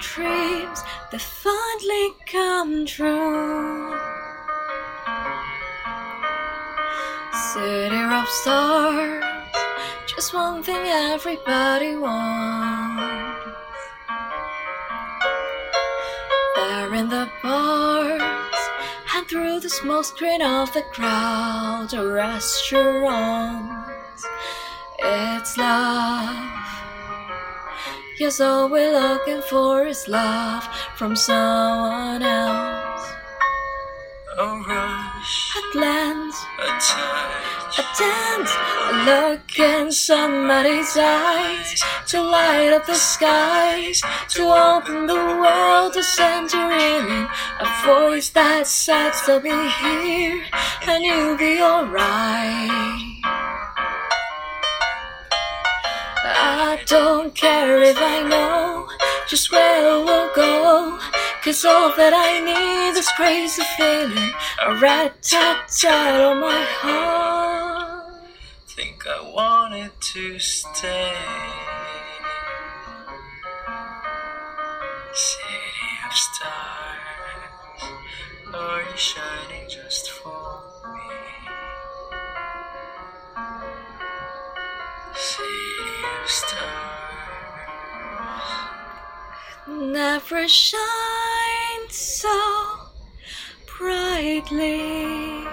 dreams they finally come true. City of stars, just one thing everybody wants. There in the bars and through the small screen of the crowd, the restaurants, it's love. Yes, all we're looking for is love from someone else. A rush, A glance, a touch, a dance, a look in somebody's eyes to light up the skies, to open the world to send you in. A voice that says to be here and you'll be alright. I don't care if I know just where we'll go. Cause all that I need is crazy feeling, a rat tat tat on my heart. think I wanted to stay. City of stars, are you shining just for me? City Never shine so brightly.